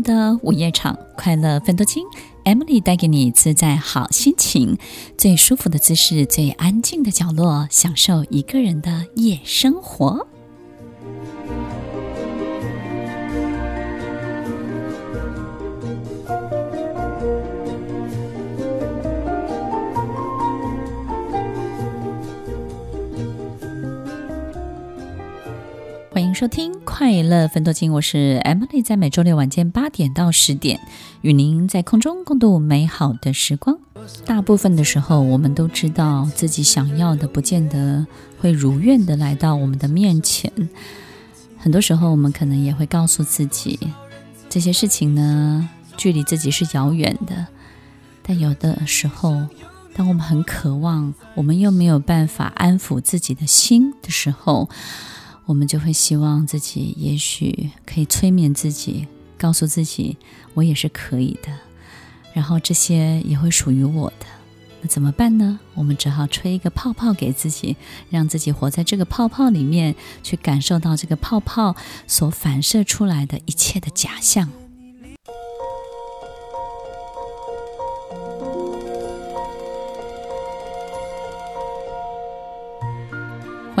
的午夜场，快乐芬多精，Emily 带给你自在好心情，最舒服的姿势，最安静的角落，享受一个人的夜生活。欢迎收听快乐芬多精，我是 Emily，在每周六晚间八点到十点，与您在空中共度美好的时光。大部分的时候，我们都知道自己想要的，不见得会如愿的来到我们的面前。很多时候，我们可能也会告诉自己，这些事情呢，距离自己是遥远的。但有的时候，当我们很渴望，我们又没有办法安抚自己的心的时候，我们就会希望自己，也许可以催眠自己，告诉自己我也是可以的，然后这些也会属于我的。那怎么办呢？我们只好吹一个泡泡给自己，让自己活在这个泡泡里面，去感受到这个泡泡所反射出来的一切的假象。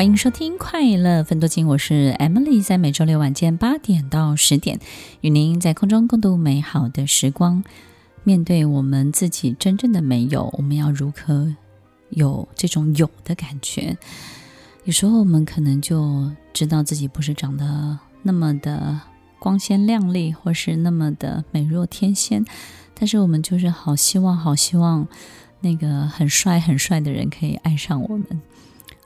欢迎收听快乐芬多精，我是 Emily，在每周六晚间八点到十点，与您在空中共度美好的时光。面对我们自己真正的没有，我们要如何有这种有的感觉？有时候我们可能就知道自己不是长得那么的光鲜亮丽，或是那么的美若天仙，但是我们就是好希望，好希望那个很帅很帅的人可以爱上我们。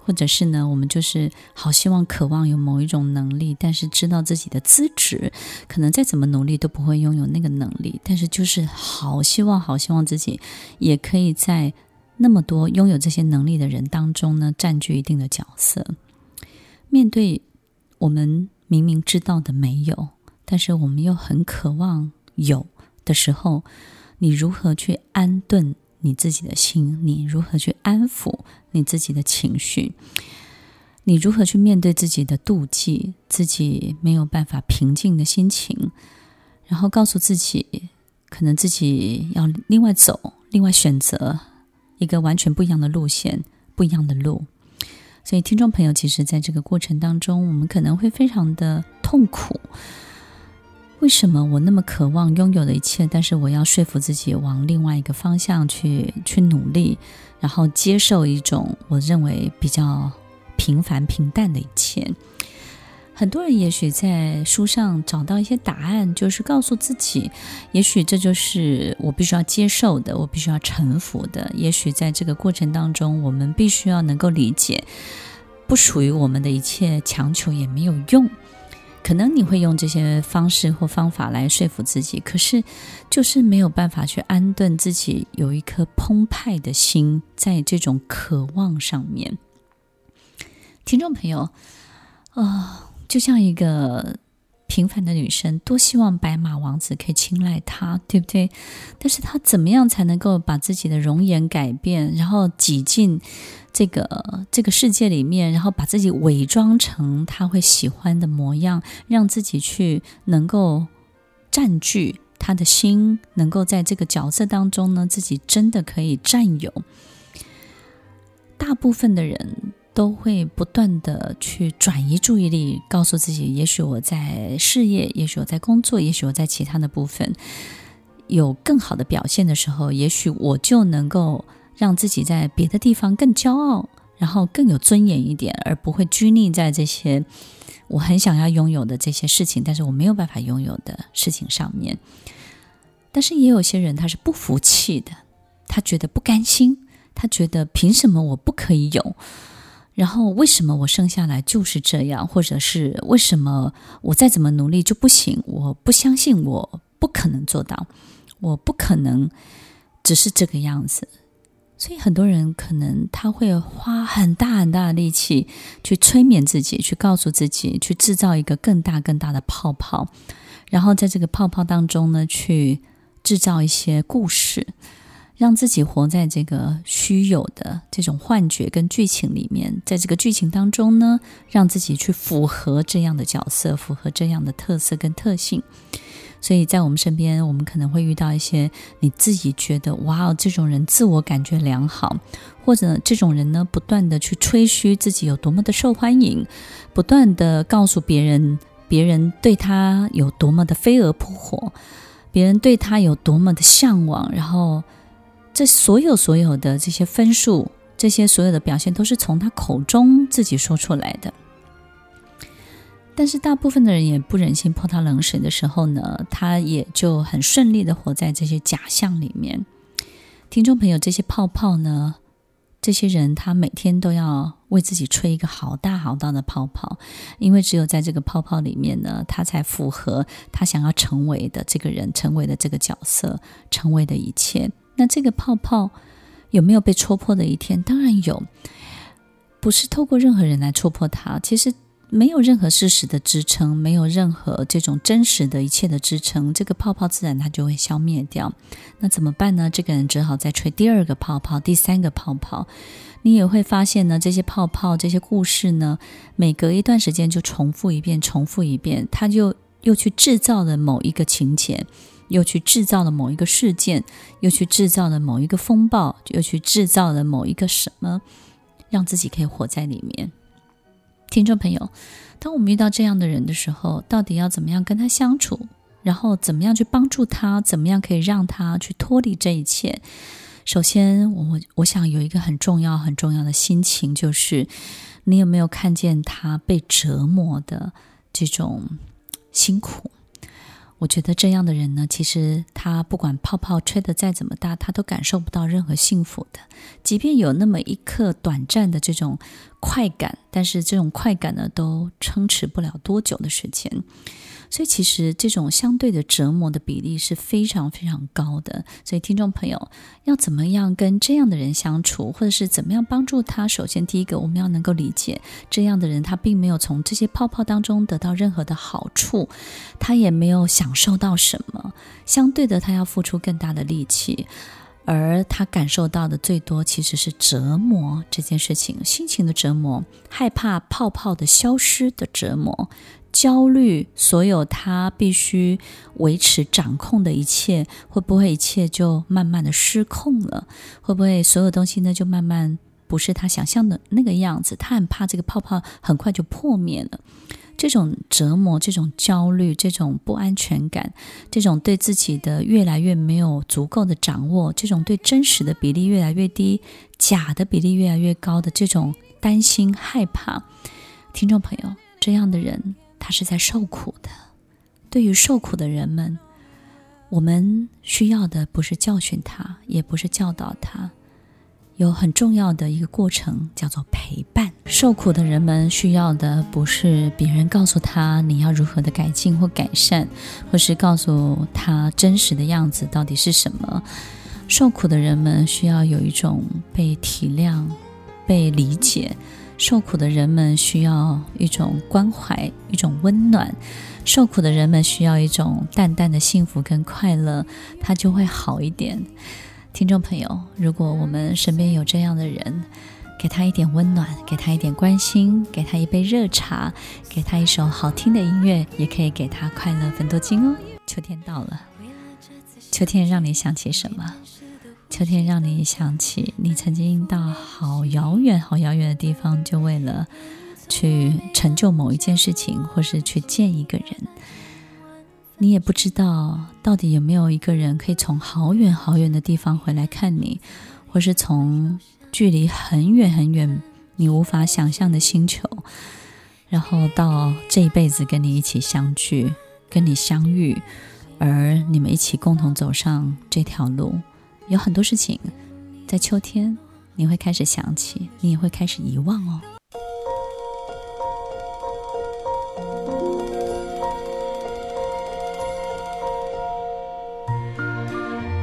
或者是呢，我们就是好希望、渴望有某一种能力，但是知道自己的资质，可能再怎么努力都不会拥有那个能力。但是就是好希望、好希望自己也可以在那么多拥有这些能力的人当中呢，占据一定的角色。面对我们明明知道的没有，但是我们又很渴望有的时候，你如何去安顿？你自己的心，你如何去安抚你自己的情绪？你如何去面对自己的妒忌，自己没有办法平静的心情？然后告诉自己，可能自己要另外走，另外选择一个完全不一样的路线，不一样的路。所以，听众朋友，其实在这个过程当中，我们可能会非常的痛苦。为什么我那么渴望拥有的一切，但是我要说服自己往另外一个方向去去努力，然后接受一种我认为比较平凡平淡的一切？很多人也许在书上找到一些答案，就是告诉自己，也许这就是我必须要接受的，我必须要臣服的。也许在这个过程当中，我们必须要能够理解，不属于我们的一切，强求也没有用。可能你会用这些方式或方法来说服自己，可是就是没有办法去安顿自己，有一颗澎湃的心，在这种渴望上面。听众朋友，啊、呃，就像一个平凡的女生，多希望白马王子可以青睐她，对不对？但是她怎么样才能够把自己的容颜改变，然后挤进这个这个世界里面，然后把自己伪装成他会喜欢的模样，让自己去能够占据他的心，能够在这个角色当中呢，自己真的可以占有。大部分的人都会不断的去转移注意力，告诉自己：也许我在事业，也许我在工作，也许我在其他的部分有更好的表现的时候，也许我就能够。让自己在别的地方更骄傲，然后更有尊严一点，而不会拘泥在这些我很想要拥有的这些事情，但是我没有办法拥有的事情上面。但是也有些人他是不服气的，他觉得不甘心，他觉得凭什么我不可以有？然后为什么我生下来就是这样？或者是为什么我再怎么努力就不行？我不相信，我不可能做到，我不可能只是这个样子。所以很多人可能他会花很大很大的力气去催眠自己，去告诉自己，去制造一个更大更大的泡泡，然后在这个泡泡当中呢，去制造一些故事，让自己活在这个虚有的这种幻觉跟剧情里面，在这个剧情当中呢，让自己去符合这样的角色，符合这样的特色跟特性。所以在我们身边，我们可能会遇到一些你自己觉得哇哦，这种人自我感觉良好，或者这种人呢，不断的去吹嘘自己有多么的受欢迎，不断的告诉别人别人对他有多么的飞蛾扑火，别人对他有多么的向往，然后这所有所有的这些分数，这些所有的表现，都是从他口中自己说出来的。但是大部分的人也不忍心泼他冷水的时候呢，他也就很顺利的活在这些假象里面。听众朋友，这些泡泡呢，这些人他每天都要为自己吹一个好大好大的泡泡，因为只有在这个泡泡里面呢，他才符合他想要成为的这个人，成为的这个角色，成为的一切。那这个泡泡有没有被戳破的一天？当然有，不是透过任何人来戳破它，其实。没有任何事实的支撑，没有任何这种真实的一切的支撑，这个泡泡自然它就会消灭掉。那怎么办呢？这个人只好再吹第二个泡泡，第三个泡泡。你也会发现呢，这些泡泡、这些故事呢，每隔一段时间就重复一遍，重复一遍，他就又去制造了某一个情节，又去制造了某一个事件，又去制造了某一个风暴，又去制造了某一个什么，让自己可以活在里面。听众朋友，当我们遇到这样的人的时候，到底要怎么样跟他相处？然后怎么样去帮助他？怎么样可以让他去脱离这一切？首先，我我我想有一个很重要、很重要的心情，就是你有没有看见他被折磨的这种辛苦？我觉得这样的人呢，其实他不管泡泡吹得再怎么大，他都感受不到任何幸福的。即便有那么一刻短暂的这种快感，但是这种快感呢，都撑持不了多久的时间。所以，其实这种相对的折磨的比例是非常非常高的。所以，听众朋友要怎么样跟这样的人相处，或者是怎么样帮助他？首先，第一个，我们要能够理解这样的人，他并没有从这些泡泡当中得到任何的好处，他也没有享受到什么。相对的，他要付出更大的力气，而他感受到的最多其实是折磨这件事情，心情的折磨，害怕泡泡的消失的折磨。焦虑，所有他必须维持掌控的一切，会不会一切就慢慢的失控了？会不会所有东西呢就慢慢不是他想象的那个样子？他很怕这个泡泡很快就破灭了。这种折磨，这种焦虑，这种不安全感，这种对自己的越来越没有足够的掌握，这种对真实的比例越来越低，假的比例越来越高的这种担心害怕，听众朋友，这样的人。他是在受苦的。对于受苦的人们，我们需要的不是教训他，也不是教导他，有很重要的一个过程叫做陪伴。受苦的人们需要的不是别人告诉他你要如何的改进或改善，或是告诉他真实的样子到底是什么。受苦的人们需要有一种被体谅、被理解。受苦的人们需要一种关怀，一种温暖；受苦的人们需要一种淡淡的幸福跟快乐，他就会好一点。听众朋友，如果我们身边有这样的人，给他一点温暖，给他一点关心，给他一杯热茶，给他一首好听的音乐，也可以给他快乐粉多精哦。秋天到了，秋天让你想起什么？秋天让你想起你曾经到好遥远、好遥远的地方，就为了去成就某一件事情，或是去见一个人。你也不知道到底有没有一个人可以从好远好远的地方回来看你，或是从距离很远很远、你无法想象的星球，然后到这一辈子跟你一起相聚、跟你相遇，而你们一起共同走上这条路。有很多事情，在秋天你会开始想起，你也会开始遗忘哦。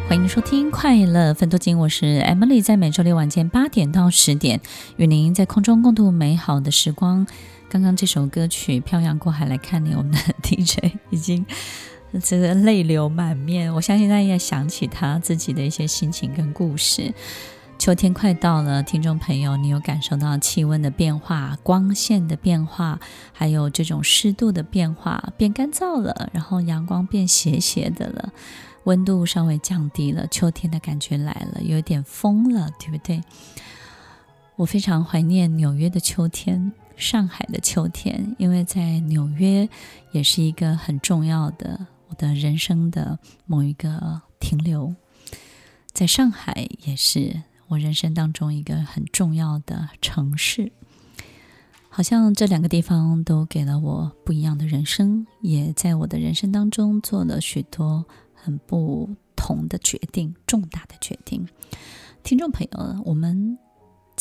欢迎收听《快乐分多金》，我是 Emily，在每周六晚间八点到十点，与您在空中共度美好的时光。刚刚这首歌曲《漂洋过海来看你》，我们的 DJ 已经。真的泪流满面，我相信他也想起他自己的一些心情跟故事。秋天快到了，听众朋友，你有感受到气温的变化、光线的变化，还有这种湿度的变化，变干燥了，然后阳光变斜斜的了，温度稍微降低了，秋天的感觉来了，有点风了，对不对？我非常怀念纽约的秋天，上海的秋天，因为在纽约也是一个很重要的我的人生的某一个停留。在上海也是我人生当中一个很重要的城市，好像这两个地方都给了我不一样的人生，也在我的人生当中做了许多很不同的决定，重大的决定。听众朋友，我们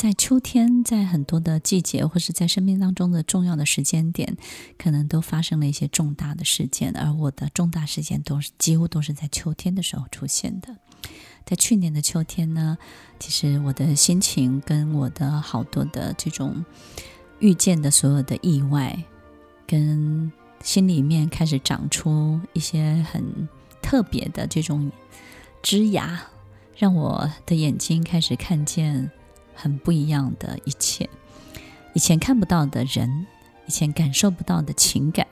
在秋天，在很多的季节，或是在生命当中的重要的时间点，可能都发生了一些重大的事件，而我的重大事件都是几乎都是在秋天的时候出现的。在去年的秋天呢，其实我的心情跟我的好多的这种遇见的所有的意外，跟心里面开始长出一些很特别的这种枝芽，让我的眼睛开始看见很不一样的一切，以前看不到的人，以前感受不到的情感，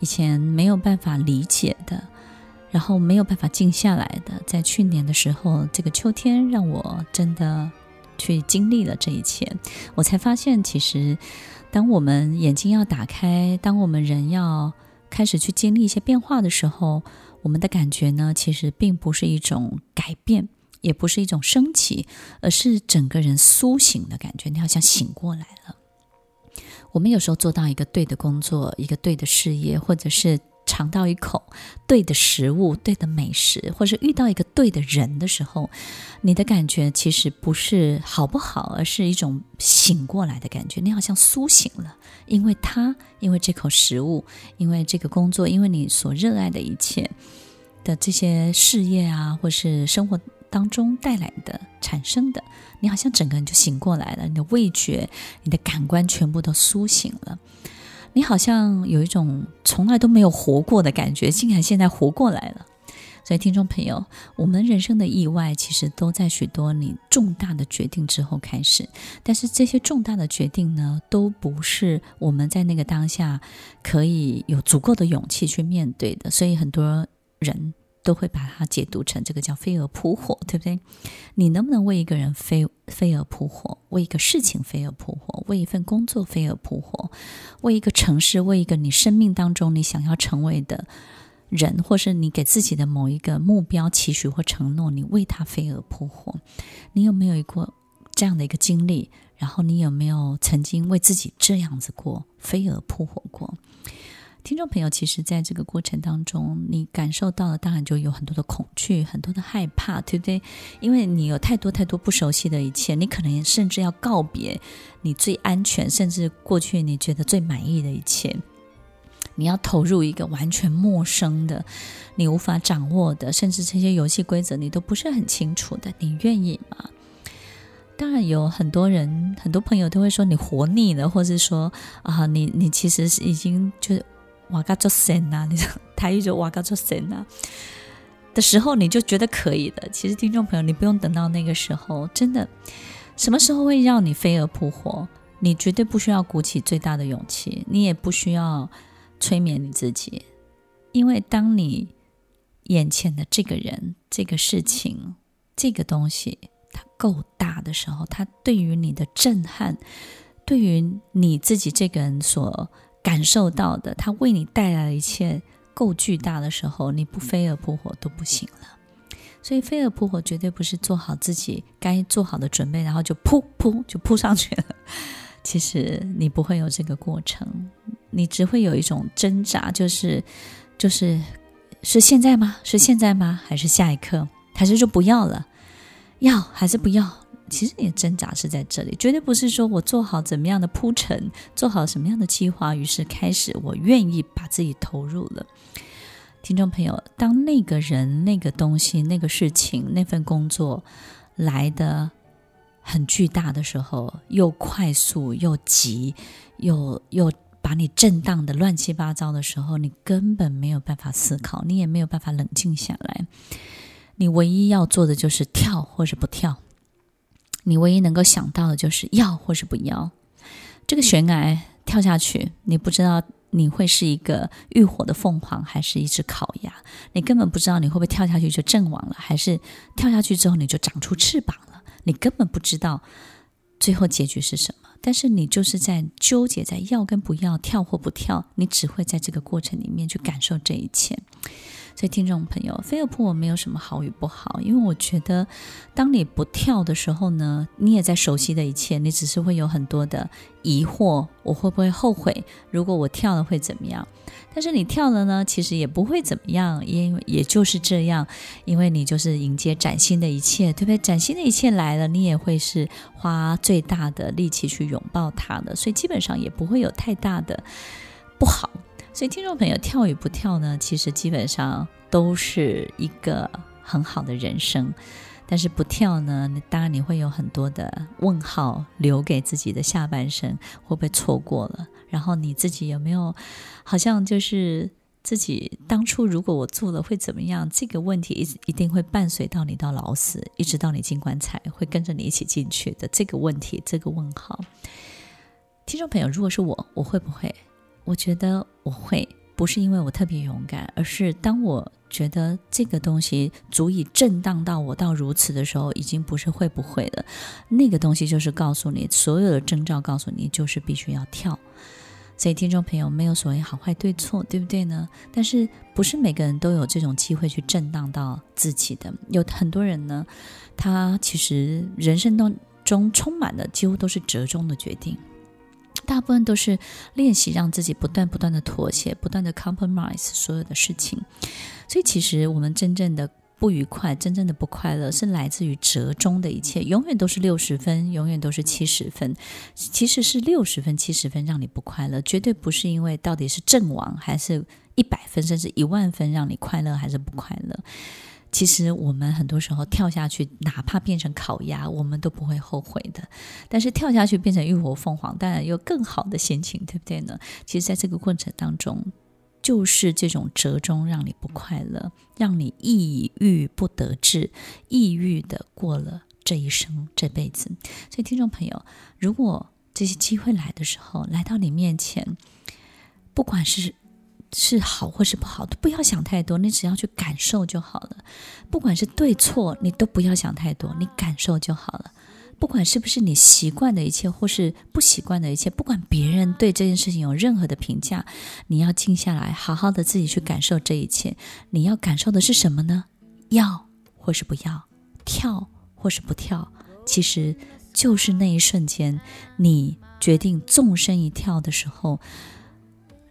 以前没有办法理解的。然后没有办法静下来的，在去年的时候，这个秋天让我真的去经历了这一切，我才发现，其实当我们眼睛要打开，当我们人要开始去经历一些变化的时候，我们的感觉呢，其实并不是一种改变，也不是一种升起，而是整个人苏醒的感觉，你好像醒过来了。我们有时候做到一个对的工作，一个对的事业，或者是。尝到一口对的食物、对的美食，或是遇到一个对的人的时候，你的感觉其实不是好不好，而是一种醒过来的感觉。你好像苏醒了，因为他，因为这口食物，因为这个工作，因为你所热爱的一切的这些事业啊，或是生活当中带来的、产生的，你好像整个人就醒过来了，你的味觉、你的感官全部都苏醒了。你好像有一种从来都没有活过的感觉，竟然现在活过来了。所以，听众朋友，我们人生的意外其实都在许多你重大的决定之后开始。但是，这些重大的决定呢，都不是我们在那个当下可以有足够的勇气去面对的。所以，很多人。都会把它解读成这个叫飞蛾扑火，对不对？你能不能为一个人飞飞蛾扑火？为一个事情飞蛾扑火？为一份工作飞蛾扑火？为一个城市？为一个你生命当中你想要成为的人，或是你给自己的某一个目标、期许或承诺，你为他飞蛾扑火？你有没有过这样的一个经历？然后你有没有曾经为自己这样子过飞蛾扑火过？听众朋友，其实在这个过程当中，你感受到的当然就有很多的恐惧，很多的害怕，对不对？因为你有太多太多不熟悉的一切，你可能甚至要告别你最安全，甚至过去你觉得最满意的一切，你要投入一个完全陌生的、你无法掌握的，甚至这些游戏规则你都不是很清楚的，你愿意吗？当然有很多人、很多朋友都会说你活腻了，或是说啊，你你其实是已经就是。哇嘎做神呐！你说台语就哇嘎做神呐的时候，你就觉得可以了。其实听众朋友，你不用等到那个时候，真的，什么时候会让你飞蛾扑火？你绝对不需要鼓起最大的勇气，你也不需要催眠你自己，因为当你眼前的这个人、这个事情、这个东西它够大的时候，它对于你的震撼，对于你自己这个人所。感受到的，他为你带来的一切够巨大的时候，你不飞蛾扑火都不行了。所以飞蛾扑火绝对不是做好自己该做好的准备，然后就扑扑就扑上去了。其实你不会有这个过程，你只会有一种挣扎，就是就是是现在吗？是现在吗？还是下一刻？还是就不要了？要还是不要？其实你的挣扎是在这里，绝对不是说我做好怎么样的铺陈，做好什么样的计划，于是开始我愿意把自己投入了。听众朋友，当那个人、那个东西、那个事情、那份工作来的很巨大的时候，又快速又急，又又把你震荡的乱七八糟的时候，你根本没有办法思考，你也没有办法冷静下来。你唯一要做的就是跳或者不跳。你唯一能够想到的就是要或是不要。这个悬崖跳下去，你不知道你会是一个浴火的凤凰，还是一只烤鸭。你根本不知道你会不会跳下去就阵亡了，还是跳下去之后你就长出翅膀了。你根本不知道最后结局是什么。但是你就是在纠结在要跟不要，跳或不跳，你只会在这个过程里面去感受这一切。所以，听众朋友，飞蛾扑火没有什么好与不好，因为我觉得，当你不跳的时候呢，你也在熟悉的一切，你只是会有很多的疑惑：我会不会后悔？如果我跳了会怎么样？但是你跳了呢，其实也不会怎么样，因为也就是这样，因为你就是迎接崭新的一切，对不对？崭新的一切来了，你也会是花最大的力气去拥拥抱它的，所以基本上也不会有太大的不好。所以，听众朋友，跳与不跳呢，其实基本上都是一个很好的人生。但是不跳呢，当然你会有很多的问号留给自己的下半生，会不会错过了？然后你自己有没有好像就是自己当初如果我做了会怎么样？这个问题一一定会伴随到你到老死，一直到你进棺材，会跟着你一起进去的这个问题，这个问号。听众朋友，如果是我，我会不会？我觉得我会，不是因为我特别勇敢，而是当我觉得这个东西足以震荡到我到如此的时候，已经不是会不会了。那个东西就是告诉你，所有的征兆告诉你，就是必须要跳。所以，听众朋友，没有所谓好坏对错，对不对呢？但是，不是每个人都有这种机会去震荡到自己的。有很多人呢，他其实人生当中充满了几乎都是折中的决定。大部分都是练习让自己不断不断的妥协，不断的 compromise 所有的事情。所以其实我们真正的不愉快，真正的不快乐，是来自于折中的一切，永远都是六十分，永远都是七十分。其实是六十分、七十分让你不快乐，绝对不是因为到底是阵亡还是一百分，甚至一万分让你快乐还是不快乐。其实我们很多时候跳下去，哪怕变成烤鸭，我们都不会后悔的。但是跳下去变成浴火凤凰，当然有更好的心情，对不对呢？其实，在这个过程当中，就是这种折中让你不快乐，让你抑郁不得志，抑郁的过了这一生这辈子。所以，听众朋友，如果这些机会来的时候，来到你面前，不管是是好或是不好，都不要想太多，你只要去感受就好了。不管是对错，你都不要想太多，你感受就好了。不管是不是你习惯的一切，或是不习惯的一切，不管别人对这件事情有任何的评价，你要静下来，好好的自己去感受这一切。你要感受的是什么呢？要或是不要，跳或是不跳，其实就是那一瞬间，你决定纵身一跳的时候，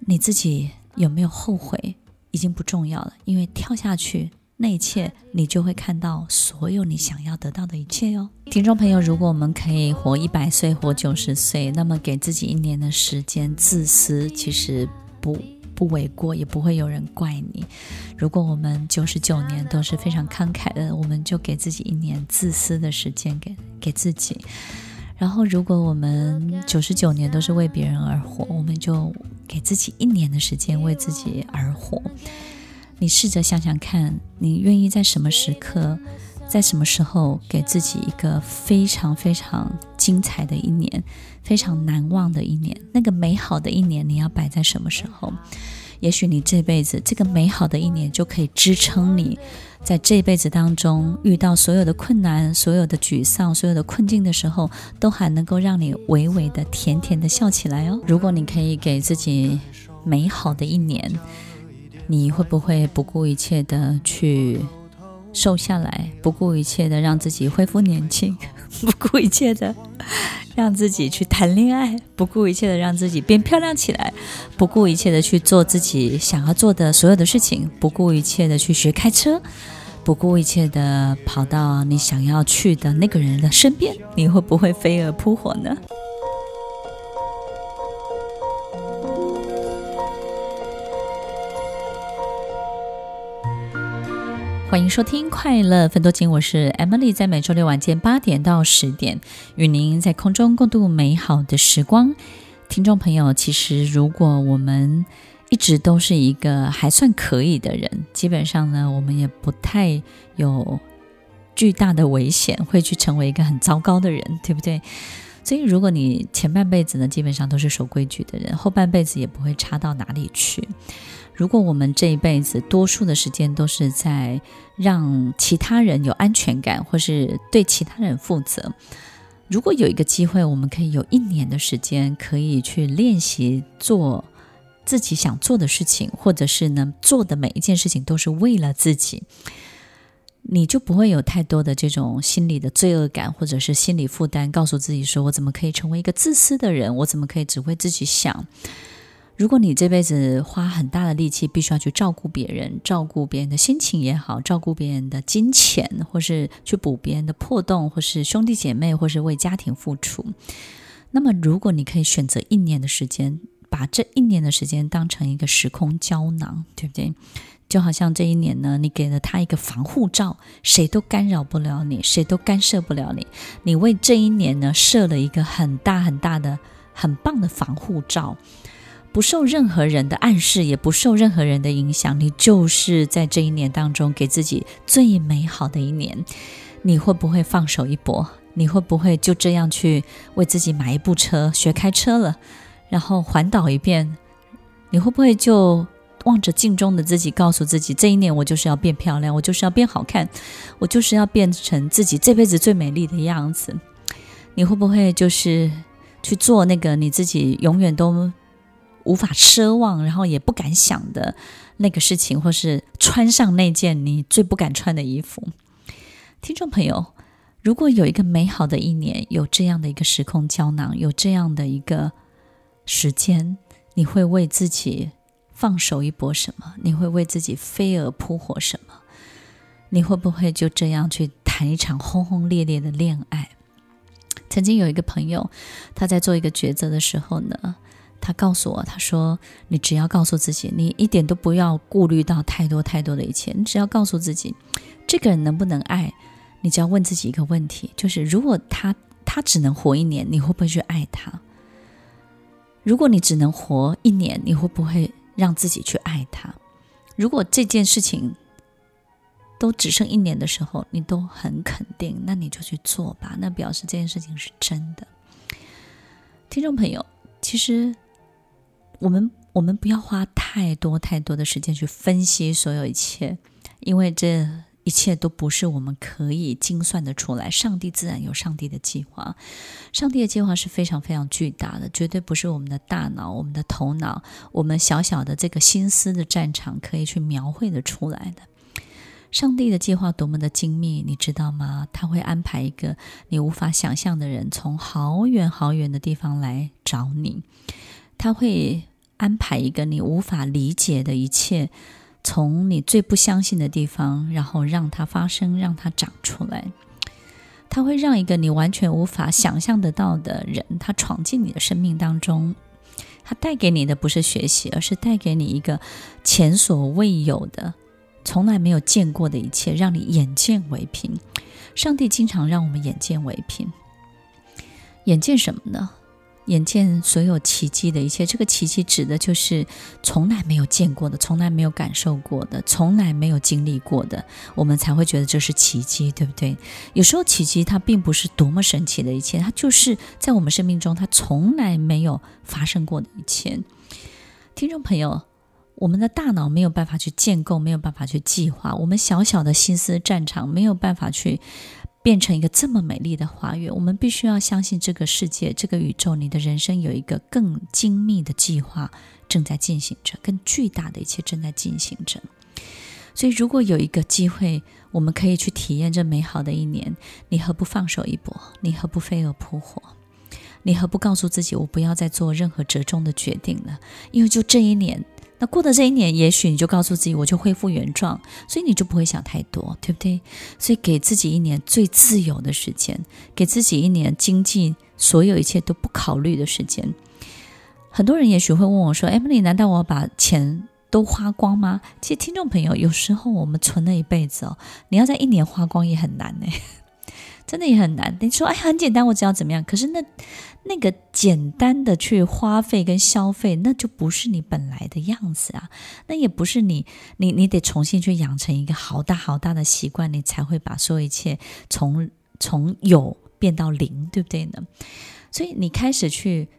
你自己。有没有后悔已经不重要了，因为跳下去那一切，你就会看到所有你想要得到的一切哟。听众朋友，如果我们可以活一百岁、活九十岁，那么给自己一年的时间自私，其实不不为过，也不会有人怪你。如果我们九十九年都是非常慷慨的，我们就给自己一年自私的时间，给给自己。然后，如果我们九十九年都是为别人而活，我们就给自己一年的时间为自己而活。你试着想想看，你愿意在什么时刻，在什么时候给自己一个非常非常精彩的一年，非常难忘的一年？那个美好的一年，你要摆在什么时候？也许你这辈子这个美好的一年就可以支撑你。在这辈子当中，遇到所有的困难、所有的沮丧、所有的困境的时候，都还能够让你微微的、甜甜的笑起来哦。如果你可以给自己美好的一年，你会不会不顾一切的去瘦下来？不顾一切的让自己恢复年轻？不顾一切的让自己去谈恋爱？不顾一切的让自己变漂亮起来？不顾一切的去做自己想要做的所有的事情？不顾一切的去学开车？不顾一切的跑到你想要去的那个人的身边，你会不会飞蛾扑火呢？欢迎收听《快乐分多金》，我是 Emily，在每周六晚间八点到十点，与您在空中共度美好的时光。听众朋友，其实如果我们一直都是一个还算可以的人，基本上呢，我们也不太有巨大的危险，会去成为一个很糟糕的人，对不对？所以，如果你前半辈子呢，基本上都是守规矩的人，后半辈子也不会差到哪里去。如果我们这一辈子多数的时间都是在让其他人有安全感，或是对其他人负责，如果有一个机会，我们可以有一年的时间，可以去练习做自己想做的事情，或者是呢，做的每一件事情都是为了自己。你就不会有太多的这种心理的罪恶感，或者是心理负担，告诉自己说：“我怎么可以成为一个自私的人？我怎么可以只为自己想？”如果你这辈子花很大的力气，必须要去照顾别人，照顾别人的心情也好，照顾别人的金钱，或是去补别人的破洞，或是兄弟姐妹，或是为家庭付出，那么如果你可以选择一年的时间，把这一年的时间当成一个时空胶囊，对不对？就好像这一年呢，你给了他一个防护罩，谁都干扰不了你，谁都干涉不了你。你为这一年呢设了一个很大很大的、很棒的防护罩，不受任何人的暗示，也不受任何人的影响。你就是在这一年当中给自己最美好的一年。你会不会放手一搏？你会不会就这样去为自己买一部车，学开车了，然后环岛一遍？你会不会就？望着镜中的自己，告诉自己：这一年我就是要变漂亮，我就是要变好看，我就是要变成自己这辈子最美丽的样子。你会不会就是去做那个你自己永远都无法奢望，然后也不敢想的那个事情，或是穿上那件你最不敢穿的衣服？听众朋友，如果有一个美好的一年，有这样的一个时空胶囊，有这样的一个时间，你会为自己放手一搏什么？你会为自己飞蛾扑火什么？你会不会就这样去谈一场轰轰烈烈的恋爱？曾经有一个朋友，他在做一个抉择的时候呢，他告诉我，他说：“你只要告诉自己，你一点都不要顾虑到太多太多的一切，你只要告诉自己，这个人能不能爱？你只要问自己一个问题，就是如果他他只能活一年，你会不会去爱他？如果你只能活一年，你会不会？”让自己去爱他。如果这件事情都只剩一年的时候，你都很肯定，那你就去做吧。那表示这件事情是真的。听众朋友，其实我们我们不要花太多太多的时间去分析所有一切，因为这。一切都不是我们可以精算得出来，上帝自然有上帝的计划，上帝的计划是非常非常巨大的，绝对不是我们的大脑、我们的头脑、我们小小的这个心思的战场可以去描绘得出来的。上帝的计划多么的精密，你知道吗？他会安排一个你无法想象的人从好远好远的地方来找你，他会安排一个你无法理解的一切。从你最不相信的地方，然后让它发生，让它长出来。他会让一个你完全无法想象得到的人，他闯进你的生命当中。他带给你的不是学习，而是带给你一个前所未有的、从来没有见过的一切，让你眼见为凭。上帝经常让我们眼见为凭。眼见什么呢？眼见所有奇迹的一切，这个奇迹指的就是从来没有见过的、从来没有感受过的、从来没有经历过的，我们才会觉得这是奇迹，对不对？有时候奇迹它并不是多么神奇的一切，它就是在我们生命中它从来没有发生过的一切。听众朋友，我们的大脑没有办法去建构，没有办法去计划，我们小小的心思战场没有办法去。变成一个这么美丽的花园，我们必须要相信这个世界、这个宇宙，你的人生有一个更精密的计划正在进行着，更巨大的一切正在进行着。所以，如果有一个机会，我们可以去体验这美好的一年，你何不放手一搏？你何不飞蛾扑火？你何不告诉自己，我不要再做任何折中的决定了？因为就这一年。那过的这一年，也许你就告诉自己，我就恢复原状，所以你就不会想太多，对不对？所以给自己一年最自由的时间，给自己一年经济所有一切都不考虑的时间。很多人也许会问我说：“Emily，难道我把钱都花光吗？”其实，听众朋友，有时候我们存了一辈子哦，你要在一年花光也很难呢。真的也很难。你说，哎，很简单，我只要怎么样？可是那那个简单的去花费跟消费，那就不是你本来的样子啊。那也不是你，你你得重新去养成一个好大好大的习惯，你才会把所有一切从从有变到零，对不对呢？所以你开始去。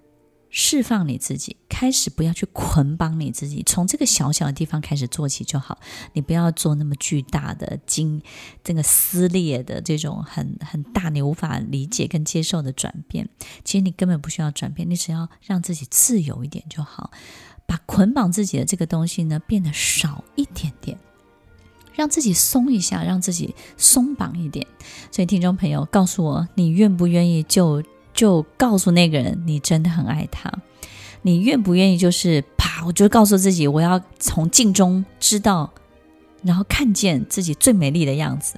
释放你自己，开始不要去捆绑你自己，从这个小小的地方开始做起就好。你不要做那么巨大的、经这个撕裂的这种很很大你无法理解跟接受的转变。其实你根本不需要转变，你只要让自己自由一点就好，把捆绑自己的这个东西呢变得少一点点，让自己松一下，让自己松绑一点。所以听众朋友，告诉我，你愿不愿意就？就告诉那个人，你真的很爱他。你愿不愿意？就是啪，我就告诉自己，我要从镜中知道，然后看见自己最美丽的样子。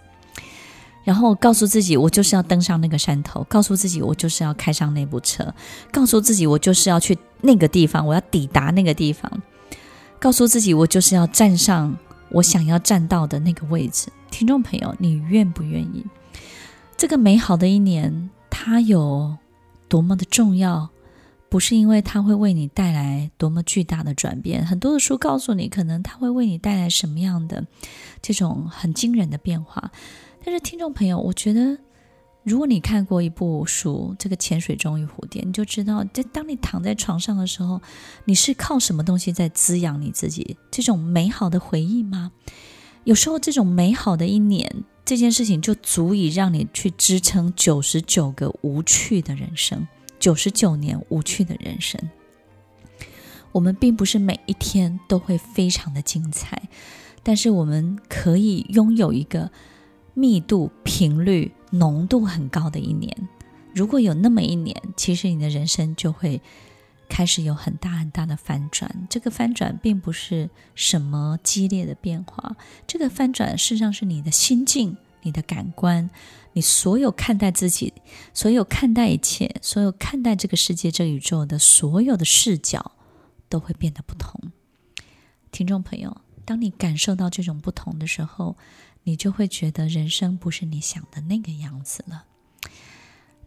然后告诉自己，我就是要登上那个山头。告诉自己，我就是要开上那部车。告诉自己，我就是要去那个地方，我要抵达那个地方。告诉自己，我就是要站上我想要站到的那个位置。听众朋友，你愿不愿意？这个美好的一年，它有。多么的重要，不是因为它会为你带来多么巨大的转变。很多的书告诉你，可能它会为你带来什么样的这种很惊人的变化。但是，听众朋友，我觉得，如果你看过一部书《这个潜水钟与蝴蝶》，你就知道，在当你躺在床上的时候，你是靠什么东西在滋养你自己？这种美好的回忆吗？有时候，这种美好的一年。这件事情就足以让你去支撑九十九个无趣的人生，九十九年无趣的人生。我们并不是每一天都会非常的精彩，但是我们可以拥有一个密度、频率、浓度很高的一年。如果有那么一年，其实你的人生就会开始有很大很大的翻转。这个翻转并不是什么激烈的变化，这个翻转事实上是你的心境、你的感官、你所有看待自己、所有看待一切、所有看待这个世界、这个宇宙的所有的视角都会变得不同。听众朋友，当你感受到这种不同的时候，你就会觉得人生不是你想的那个样子了。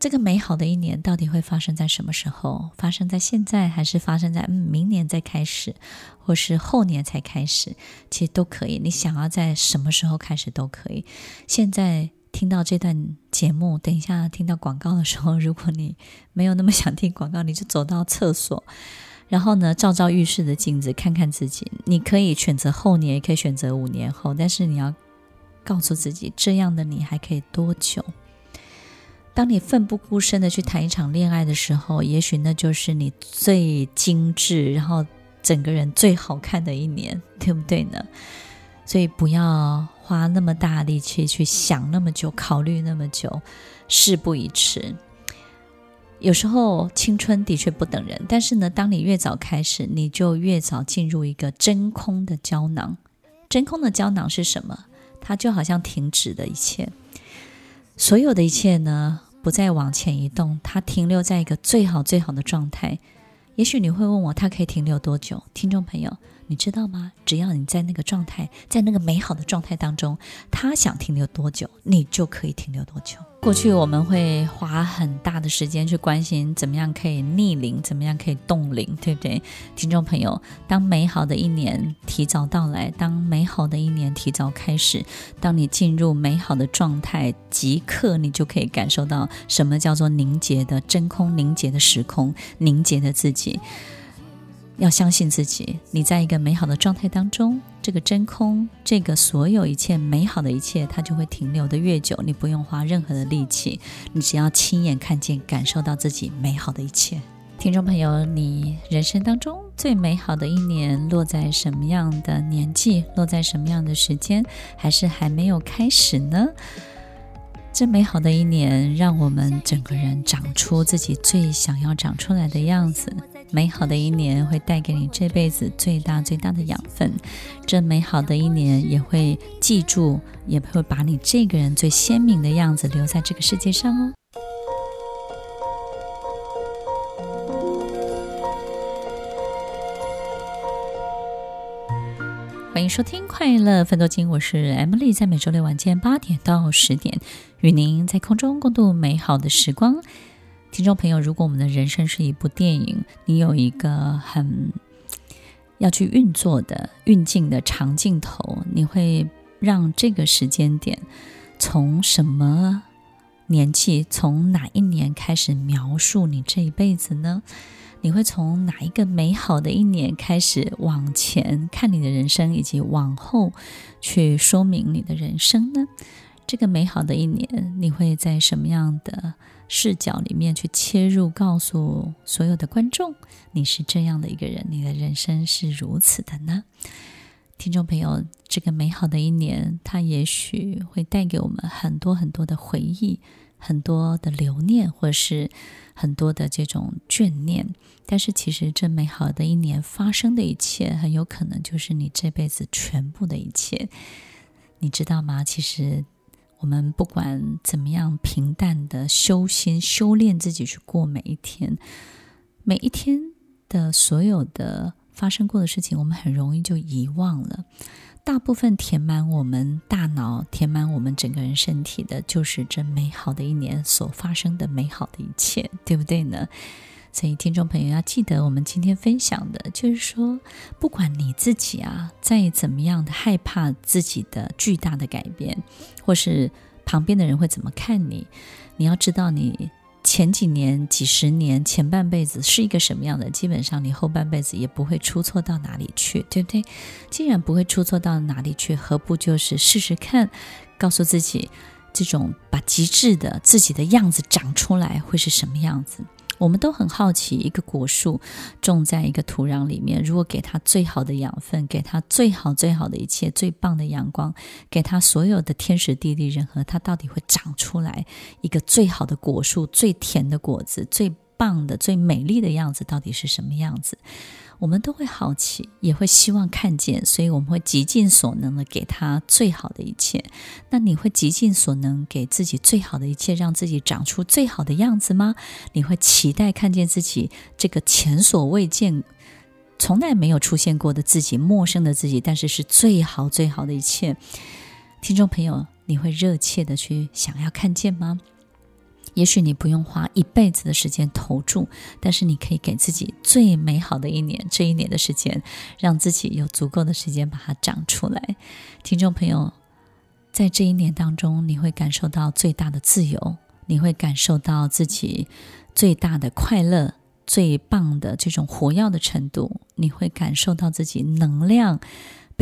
这个美好的一年到底会发生在什么时候？发生在现在，还是发生在嗯明年再开始，或是后年才开始？其实都可以。你想要在什么时候开始都可以。现在听到这段节目，等一下听到广告的时候，如果你没有那么想听广告，你就走到厕所，然后呢，照照浴室的镜子，看看自己。你可以选择后年，也可以选择五年后，但是你要告诉自己，这样的你还可以多久？当你奋不顾身的去谈一场恋爱的时候，也许那就是你最精致，然后整个人最好看的一年，对不对呢？所以不要花那么大力气去想那么久，考虑那么久，事不宜迟。有时候青春的确不等人，但是呢，当你越早开始，你就越早进入一个真空的胶囊。真空的胶囊是什么？它就好像停止的一切。所有的一切呢，不再往前移动，它停留在一个最好最好的状态。也许你会问我，它可以停留多久？听众朋友，你知道吗？只要你在那个状态，在那个美好的状态当中，他想停留多久，你就可以停留多久。过去我们会花很大的时间去关心怎么样可以逆龄，怎么样可以冻龄，对不对？听众朋友，当美好的一年提早到来，当美好的一年提早开始，当你进入美好的状态，即刻你就可以感受到什么叫做凝结的真空、凝结的时空、凝结的自己。要相信自己，你在一个美好的状态当中，这个真空，这个所有一切美好的一切，它就会停留得越久。你不用花任何的力气，你只要亲眼看见、感受到自己美好的一切。听众朋友，你人生当中最美好的一年落在什么样的年纪？落在什么样的时间？还是还没有开始呢？这美好的一年，让我们整个人长出自己最想要长出来的样子。美好的一年会带给你这辈子最大最大的养分，这美好的一年也会记住，也会把你这个人最鲜明的样子留在这个世界上哦。欢迎收听《快乐芬多精》，我是 Emily，在每周六晚间八点到十点，与您在空中共度美好的时光。听众朋友，如果我们的人生是一部电影，你有一个很要去运作的运镜的长镜头，你会让这个时间点从什么年纪，从哪一年开始描述你这一辈子呢？你会从哪一个美好的一年开始往前看你的人生，以及往后去说明你的人生呢？这个美好的一年，你会在什么样的视角里面去切入，告诉所有的观众，你是这样的一个人，你的人生是如此的呢？听众朋友，这个美好的一年，它也许会带给我们很多很多的回忆。很多的留念，或是很多的这种眷念，但是其实这美好的一年发生的一切，很有可能就是你这辈子全部的一切，你知道吗？其实我们不管怎么样平淡的修心、修炼自己去过每一天，每一天的所有的发生过的事情，我们很容易就遗忘了。大部分填满我们大脑、填满我们整个人身体的，就是这美好的一年所发生的美好的一切，对不对呢？所以，听众朋友要记得，我们今天分享的就是说，不管你自己啊，再怎么样的害怕自己的巨大的改变，或是旁边的人会怎么看你，你要知道你。前几年、几十年、前半辈子是一个什么样的？基本上你后半辈子也不会出错到哪里去，对不对？既然不会出错到哪里去，何不就是试试看，告诉自己，这种把极致的自己的样子长出来会是什么样子？我们都很好奇，一个果树种在一个土壤里面，如果给它最好的养分，给它最好最好的一切，最棒的阳光，给它所有的天时地利人和，它到底会长出来一个最好的果树，最甜的果子，最棒的、最美丽的样子，到底是什么样子？我们都会好奇，也会希望看见，所以我们会极尽所能的给他最好的一切。那你会极尽所能给自己最好的一切，让自己长出最好的样子吗？你会期待看见自己这个前所未见、从来没有出现过的自己，陌生的自己，但是是最好最好的一切。听众朋友，你会热切的去想要看见吗？也许你不用花一辈子的时间投注，但是你可以给自己最美好的一年，这一年的时间，让自己有足够的时间把它长出来。听众朋友，在这一年当中，你会感受到最大的自由，你会感受到自己最大的快乐，最棒的这种活跃的程度，你会感受到自己能量。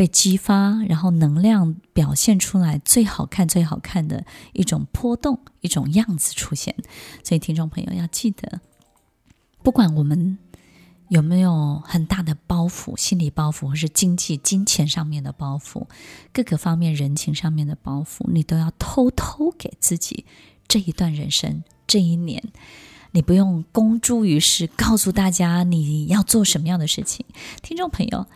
被激发，然后能量表现出来最好看、最好看的一种波动、一种样子出现。所以，听众朋友要记得，不管我们有没有很大的包袱、心理包袱，或是经济、金钱上面的包袱，各个方面人情上面的包袱，你都要偷偷给自己这一段人生、这一年，你不用公诸于世，告诉大家你要做什么样的事情。听众朋友。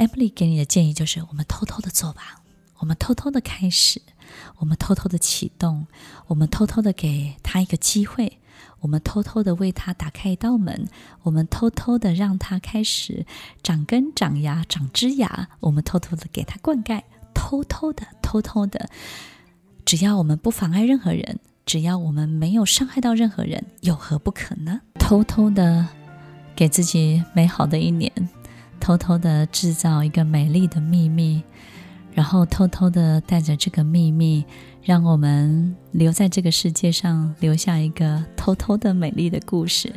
Emily 给你的建议就是：我们偷偷的做吧，我们偷偷的开始，我们偷偷的启动，我们偷偷的给他一个机会，我们偷偷的为他打开一道门，我们偷偷的让他开始长根、长芽、长枝芽，我们偷偷的给他灌溉，偷偷的、偷偷的，只要我们不妨碍任何人，只要我们没有伤害到任何人，有何不可呢？偷偷的给自己美好的一年。偷偷的制造一个美丽的秘密，然后偷偷的带着这个秘密，让我们留在这个世界上，留下一个偷偷的美丽的故事。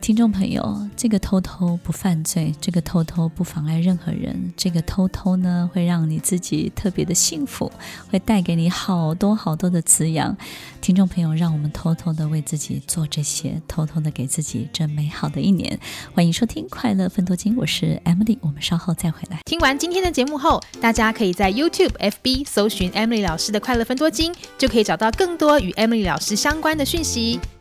听众朋友，这个偷偷不犯罪，这个偷偷不妨碍任何人，这个偷偷呢，会让你自己特别的幸福，会带给你好多好多的滋养。听众朋友，让我们偷偷的为自己做这些，偷偷的给自己这美好的一年。欢迎收听《快乐分多金》，我是 Emily，我们稍后再回来。听完今天的节目后，大家可以在 YouTube、FB 搜寻 Emily 老师的《快乐分多金》，就可以找到更多与 Emily 老师相关的讯息。